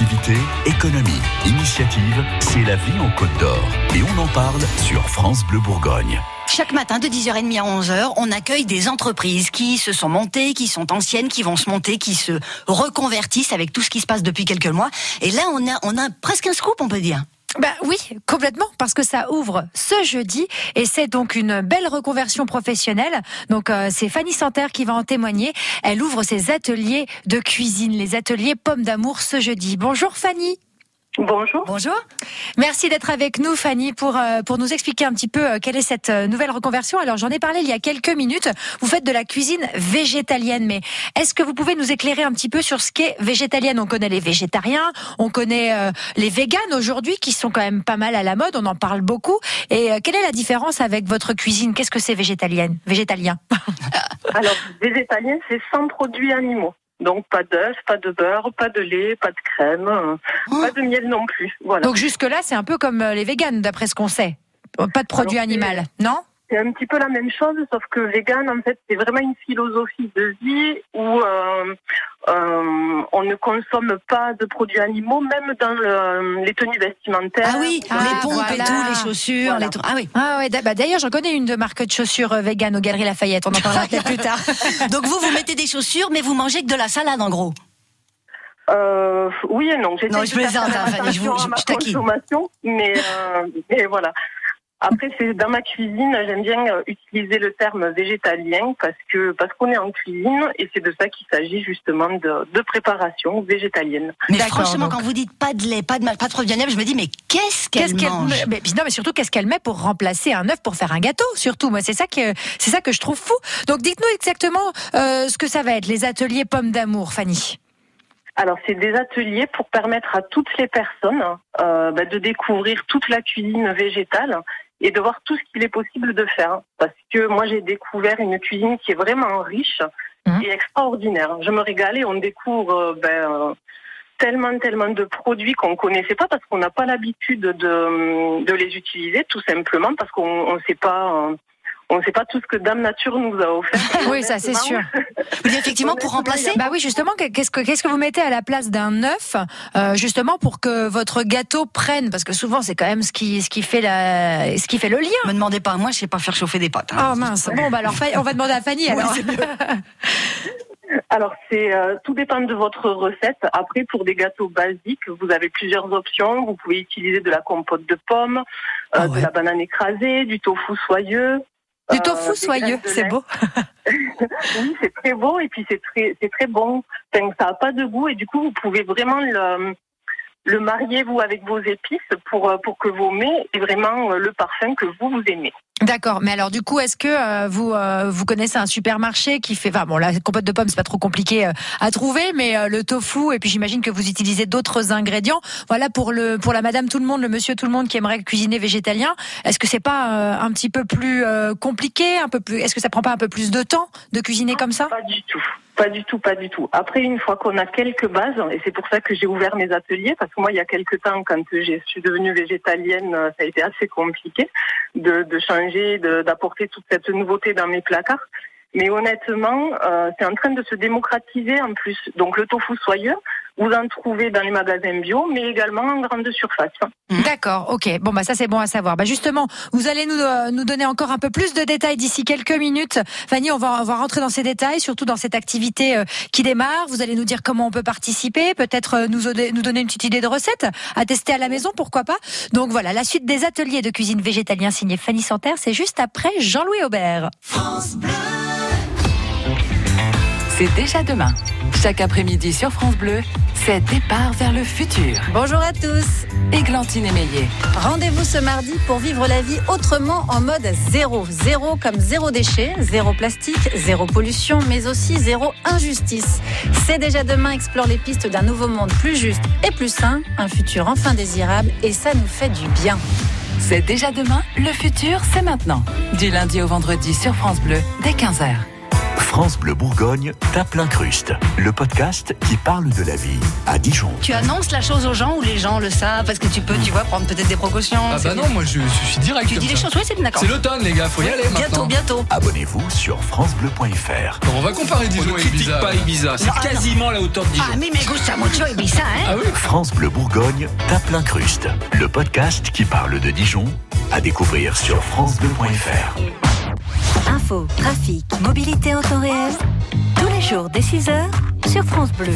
Activité, économie, initiative, c'est la vie en Côte d'Or. Et on en parle sur France Bleu Bourgogne. Chaque matin de 10h30 à 11h, on accueille des entreprises qui se sont montées, qui sont anciennes, qui vont se monter, qui se reconvertissent avec tout ce qui se passe depuis quelques mois. Et là, on a, on a presque un scoop, on peut dire. Ben oui, complètement, parce que ça ouvre ce jeudi et c'est donc une belle reconversion professionnelle. Donc euh, c'est Fanny Santerre qui va en témoigner. Elle ouvre ses ateliers de cuisine, les ateliers pommes d'amour ce jeudi. Bonjour Fanny. Bonjour. Bonjour. Merci d'être avec nous, Fanny, pour euh, pour nous expliquer un petit peu euh, quelle est cette euh, nouvelle reconversion. Alors, j'en ai parlé il y a quelques minutes. Vous faites de la cuisine végétalienne, mais est-ce que vous pouvez nous éclairer un petit peu sur ce qu'est végétalienne? On connaît les végétariens, on connaît les véganes aujourd'hui, qui sont quand même pas mal à la mode. On en parle beaucoup. Et quelle est la différence avec votre cuisine? Qu'est-ce que c'est végétalienne, végétalien? Alors, végétalien, c'est sans produits animaux. Donc pas d'œufs, pas de beurre, pas de lait, pas de crème, euh, Oh. pas de miel non plus. Voilà. Donc jusque-là, c'est un peu comme euh, les véganes, d'après ce qu'on sait. Pas de produits animaux, non? C'est un petit peu la même chose, sauf que vegan, en fait, c'est vraiment une philosophie de vie où euh, euh, on ne consomme pas de produits animaux, même dans le- les tenues vestimentaires. Ah oui, Ah, les pompes voilà. et tout, les chaussures, Voilà. les. Ah oui. Ah ouais, bah d'ailleurs, j'en connais une de marque de chaussures euh, vegan aux Galeries Lafayette. On en parlera peut-être plus tard. Donc vous, vous mettez des chaussures, mais vous mangez que de la salade, en gros. Euh, oui et non. Non, je plaisante, je vous- je- je taquine. consommation, mais, euh, mais voilà. Après, c'est dans ma cuisine, j'aime bien euh, utiliser le terme végétalien parce que parce qu'on est en cuisine et c'est de ça qu'il s'agit justement de, de préparation végétalienne. Mais franchement, donc. quand vous dites pas de lait, pas de mal, pas de animaux, je me dis, mais qu'est-ce qu'elle qu'elle mange met- mais, non, mais surtout qu'est-ce qu'elle met pour remplacer un œuf pour faire un gâteau surtout moi c'est ça que c'est ça que je trouve fou donc dites-nous exactement euh, ce que ça va être les ateliers pommes d'amour Fanny Alors, c'est des ateliers pour permettre à toutes les personnes euh, bah, de découvrir toute la cuisine végétale et de voir tout ce qu'il est possible de faire. Parce que moi, j'ai découvert une cuisine qui est vraiment riche Mhm. et extraordinaire. Je me régale et on découvre euh, ben, tellement, tellement de produits qu'on connaissait pas parce qu'on n'a pas l'habitude de, de les utiliser, tout simplement parce qu'on ne sait pas... on ne sait pas tout ce que Dame Nature nous a offert. oui ça c'est sûr Vous dites effectivement pour remplacer bah oui justement que- qu'est-ce que qu'est-ce que vous mettez à la place d'un œuf euh, justement pour que votre gâteau prenne? Parce que souvent c'est quand même ce qui ce qui fait la ce qui fait le lien Me demandez pas, moi, je sais pas faire chauffer des pâtes. hein. Oh mince. Bon, bah alors, on va demander à Fanny alors. Alors, c'est euh, tout dépend de votre recette. Après, pour des gâteaux basiques, vous avez plusieurs options. Vous pouvez utiliser de la compote de pommes, euh, Ah ouais. de la banane écrasée, du tofu soyeux. Du euh, tofu soyeux, c'est beau. Oui, c'est très beau et puis c'est très, c'est très bon. Enfin, ça n'a pas de goût et du coup, vous pouvez vraiment le, le marier vous avec vos épices pour euh, pour que vos mets aient vraiment euh, le parfum que vous vous aimez. D'accord, mais alors du coup, est-ce que euh, vous euh, vous connaissez un supermarché qui fait, enfin bon, la compote de pommes c'est pas trop compliqué euh, à trouver, mais euh, le tofu et puis j'imagine que vous utilisez d'autres ingrédients. Voilà pour le pour la Madame tout le monde, le Monsieur tout le monde qui aimerait cuisiner végétalien. Est-ce que c'est pas euh, un petit peu plus compliqué, un peu plus Est-ce que ça prend pas un peu plus de temps de cuisiner comme ça? Pas du tout. Pas du tout, pas du tout. Après, une fois qu'on a quelques bases, et c'est pour ça que j'ai ouvert mes ateliers, parce que moi, il y a quelques temps, quand je suis devenue végétalienne, ça a été assez compliqué de, de changer, d'apporter toute cette nouveauté dans mes placards. Mais honnêtement, euh, c'est en train de se démocratiser en plus. Donc le tofu soyeux, vous en trouvez dans les magasins bio, mais également en grande surface. D'accord, ok. Bon bah ça c'est bon à savoir. Bah justement, vous allez nous euh, nous donner encore un peu plus de détails d'ici quelques minutes. Fanny, on va on va rentrer dans ces détails, surtout dans cette activité euh, qui démarre. Vous allez nous dire comment on peut participer, peut-être euh, nous donner- nous donner une petite idée de recette à tester à la maison, pourquoi pas. Donc voilà, la suite des ateliers de cuisine végétalien signé Fanny Santerre, c'est juste après Jean-Louis Aubert. C'est déjà demain. Chaque après-midi sur France Bleu, c'est départ vers le futur. Bonjour à tous. Églantine Émeillé. Rendez-vous ce mardi pour vivre la vie autrement en mode zéro. Zéro comme zéro déchet, zéro plastique, zéro pollution, mais aussi zéro injustice. C'est déjà demain explore les pistes d'un nouveau monde plus juste et plus sain, un futur enfin désirable et ça nous fait du bien. C'est déjà demain, le futur, c'est maintenant. Du lundi au vendredi sur France Bleu, dès 15h. France Bleu Bourgogne tape l'incruste, le podcast qui parle de la vie à Dijon. Tu annonces la chose aux gens ou les gens le savent parce que tu peux, tu vois, prendre peut-être des précautions. Ah bah non, moi je, je suis direct. Tu dis les choses, oui, c'est d'accord. C'est l'automne, les gars, faut y aller Bientôt, maintenant. bientôt. Abonnez-vous sur francebleu.fr. Bon, on va comparer On Dijon ne et Ibiza. pas Ibiza, c'est quasiment la hauteur de Dijon. Ah, mais me gusta mucho Ibiza, hein Ah oui France Bleu Bourgogne tape l'incruste, le podcast qui parle de Dijon à découvrir sur francebleu.fr. Trafic, mobilité en temps réel. Tous les jours dès 6h sur France Bleu.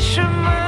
Sur ces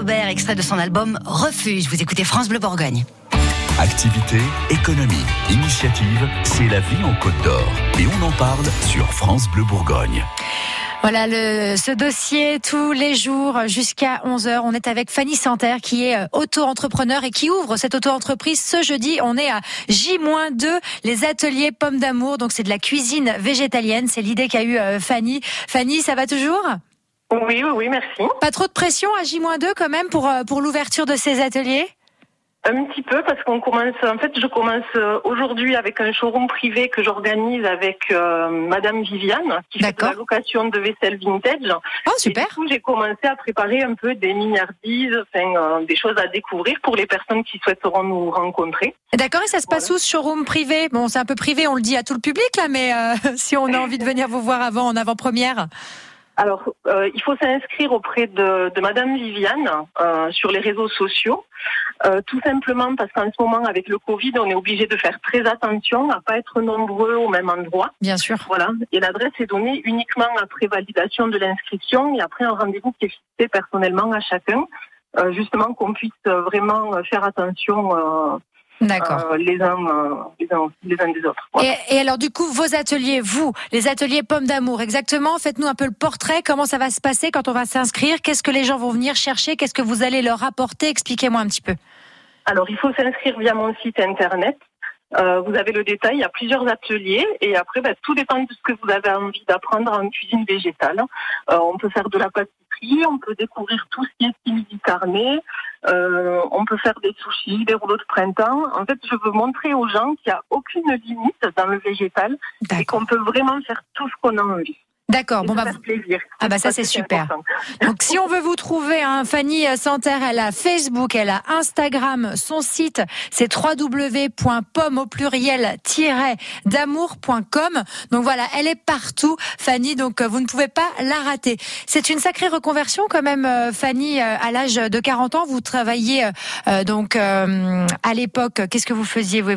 Aubert, extrait de son album Refuge. Vous écoutez France Bleu Bourgogne. Activité, économie, initiative, c'est la vie en Côte d'Or. Et on en parle sur France Bleu Bourgogne. Voilà le, ce dossier tous les jours jusqu'à 11h. On est avec Fanny Santerre qui est euh, auto-entrepreneur et qui ouvre cette auto-entreprise ce jeudi. On est à J-2, les ateliers pommes d'amour. Donc c'est de la cuisine végétalienne. C'est l'idée qu'a eu euh, Fanny. Fanny, ça va toujours? Oui, oui, oui, merci. Pas trop de pression à J-2 quand même pour, euh, pour l'ouverture de ces ateliers? Un petit peu parce qu'on commence, en fait, je commence euh, aujourd'hui avec un showroom privé que j'organise avec euh, Madame Viviane, qui fait de la location de vaisselle vintage. Oh, Et super du coup, j'ai commencé à préparer un peu des miniardises, enfin, euh, des choses à découvrir pour les personnes qui souhaiteront nous rencontrer. D'accord, et ça se passe où ce showroom privé? Bon, c'est un peu privé, on le dit à tout le public là, mais euh, si on a envie de venir vous voir avant, en avant-première. Alors, euh, il faut s'inscrire auprès de, de Madame Viviane euh, sur les réseaux sociaux, euh, tout simplement parce qu'en ce moment, avec le Covid, on est obligé de faire très attention à pas être nombreux au même endroit. Bien sûr. Voilà. Et l'adresse est donnée uniquement après validation de l'inscription et après un rendez-vous qui est fixé personnellement à chacun, euh, justement qu'on puisse euh, vraiment euh, faire attention euh, D'accord. les, uns, euh, les, uns, les uns des autres. Voilà. Et, et alors du coup, vos ateliers, vous, les ateliers pommes d'amour, exactement, faites-nous un peu le portrait, comment ça va se passer quand on va s'inscrire, qu'est-ce que les gens vont venir chercher, qu'est-ce que vous allez leur apporter, expliquez-moi un petit peu. Alors, il faut s'inscrire via mon site internet. Euh, vous avez le détail, il y a plusieurs ateliers et après, bah, tout dépend de ce que vous avez envie d'apprendre en cuisine végétale. Euh, on peut faire de la pâtisserie, on peut découvrir tout ce qui est simili carné, euh, on peut faire des sushis, des rouleaux de printemps. En fait, je veux montrer aux gens qu'il n'y a aucune limite dans le végétal et qu'on peut vraiment faire tout ce qu'on a envie. D'accord. Bon bah plaisir. Ah bah ça, c'est super. Donc si on veut vous trouver, hein, Fanny Santerre, elle a Facebook, elle a Instagram, son site c'est www.pomme au pluriel d'amour.com. Donc voilà, elle est partout, Fanny. Donc euh, vous ne pouvez pas la rater. C'est une sacrée reconversion quand même, euh, Fanny. euh, À l'âge de 40 ans, vous travaillez euh, euh, donc euh, à l'époque. Qu'est-ce que vous faisiez vous,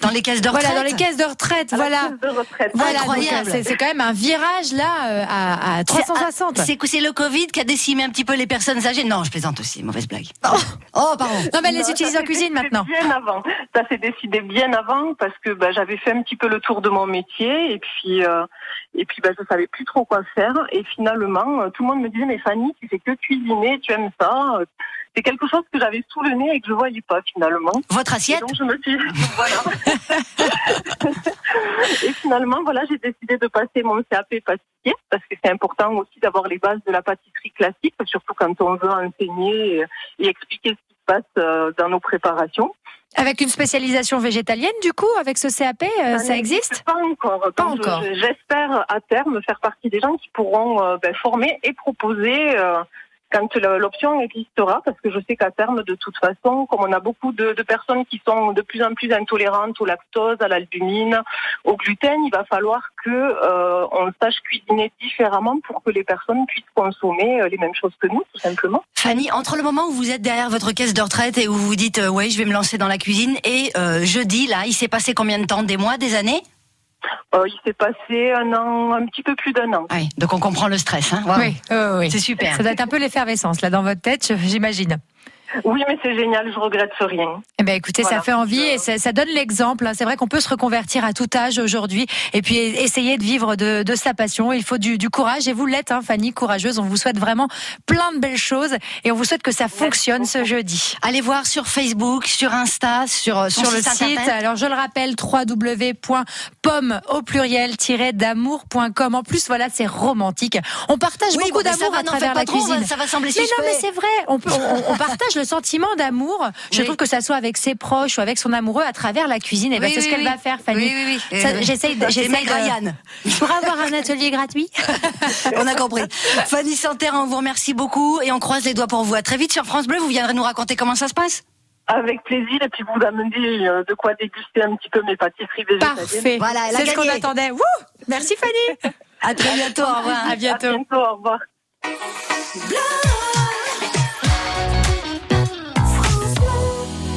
Dans les caisses de retraite. Voilà, dans les caisses de retraite. À Voilà. caisse de retraite. Voilà, Incroyable. euh, c'est quand même un virage là euh, à, à 360. C'est c'est le Covid qui a décimé un petit peu les personnes âgées? Non, je plaisante aussi, mauvaise blague. Oh, pardon. Non, mais elle les utilise en cuisine maintenant. Bien avant. Ça s'est décidé bien avant parce que bah, j'avais fait un petit peu le tour de mon métier et puis euh, et puis bah, je savais plus trop quoi faire et finalement euh, tout le monde me disait mais Fanny tu fais que cuisiner tu aimes ça c'est quelque chose que j'avais sous le nez et que je voyais pas finalement Votre et assiette donc je me suis voilà et finalement voilà j'ai décidé de passer mon CAP pâtissier parce que c'est important aussi d'avoir les bases de la pâtisserie classique surtout quand on veut enseigner et, expliquer ce qui se passe euh, dans nos préparations Avec une spécialisation végétalienne, du coup, avec ce CAP, euh, ça existe? Pas encore. Pas Donc, encore. je- J'espère à terme faire partie des gens qui pourront euh, ben, former et proposer euh, l'option existera, parce que je sais qu'à terme, de toute façon, comme on a beaucoup de, personnes qui sont de plus en plus intolérantes au lactose, à l'albumine, au gluten, il va falloir que euh, on sache cuisiner différemment pour que les personnes puissent consommer euh, les mêmes choses que nous, tout simplement. Fanny, entre le moment où vous êtes derrière votre caisse de retraite et où vous vous dites euh, ouais, je vais me lancer dans la cuisine et euh, jeudi là, il s'est passé combien de temps? Des mois, des années? Euh, il s'est passé un an, un petit peu plus d'un an. Oui, donc on comprend le stress. Hein. Oui. C'est super. Ça doit être un peu l'effervescence là dans votre tête, j'imagine. Oui, mais c'est génial, je regrette rien. Eh ben, écoutez, ça fait envie et ça, ça donne l'exemple. hein. C'est vrai qu'on peut se reconvertir à tout âge aujourd'hui et puis essayer de vivre de, de sa passion. Il faut du, du courage et vous l'êtes, hein, Fanny, courageuse. On vous souhaite vraiment plein de belles choses et on vous souhaite que ça fonctionne ce jeudi. Allez voir sur Facebook, sur Insta, sur, euh, sur le site. Alors je le rappelle, www.pomme au pluriel d'amour.com. En plus, voilà, c'est romantique. On partage Oui, beaucoup bon, d'amour va, à n'en travers la trop, cuisine. ça va sembler Mais non, mais c'est vrai. On, peut, on, on partage le sentiment d'amour. Je Oui. trouve que ça soit avec ses proches ou avec son amoureux à travers la cuisine. Et ben, Oui, c'est ce oui, qu'elle oui. va faire, Fanny. Oui, oui, oui. Ça, Euh, J'essaye, de- c'est j'essaye Meg de- Ryan. Pour avoir un atelier gratuit. On a compris. Fanny Santerre, on vous remercie beaucoup et on croise les doigts pour vous. À très vite sur France Bleu. Vous viendrez nous raconter comment ça se passe. Avec plaisir, et puis vous amener euh, de quoi déguster un petit peu mes pâtisseries végétaliennes. Parfait. Voilà, c'est ce qu'on attendait. Wouh Merci, Fanny. À très bientôt. Au revoir. À bientôt. À bientôt, au revoir.